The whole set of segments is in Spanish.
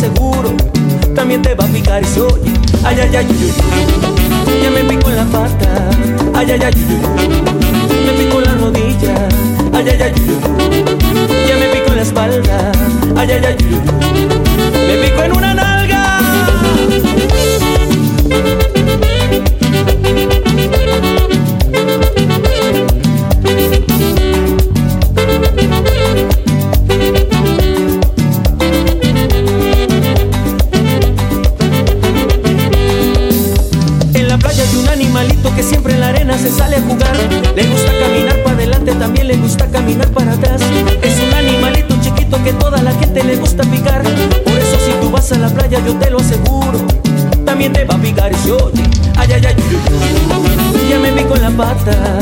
seguro. También te va a picar eso. Oye, ay, ay, ay, Ya me picó en la pata, ay, ay, ay, Me picó en la rodilla, ay, ay, ay, Ya me picó en la espalda, ay, ay, ay, Hay un animalito que siempre en la arena se sale a jugar. Le gusta caminar para adelante, también le gusta caminar para atrás. Es un animalito chiquito que toda la gente le gusta picar. Por eso si tú vas a la playa yo te lo aseguro, también te va a picar y oye, ay ay ay, ya me pico en la pata,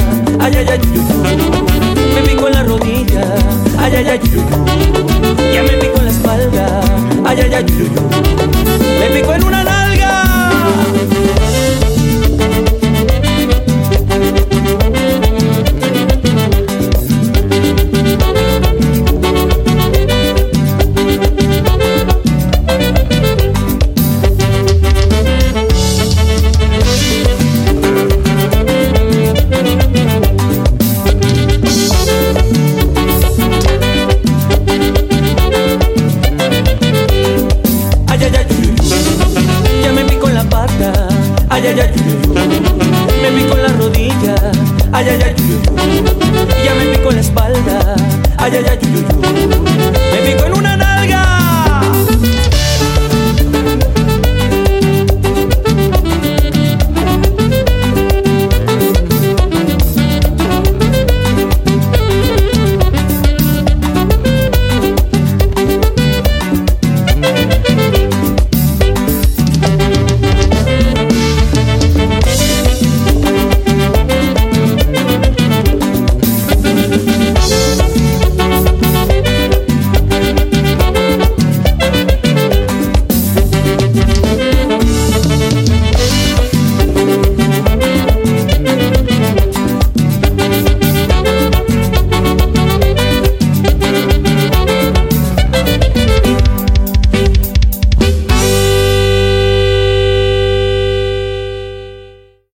ay, ay, Me pico en la rodilla, ay, ay, ay. Ya me pico en la espalda, ay, ay, ay. Me pico en una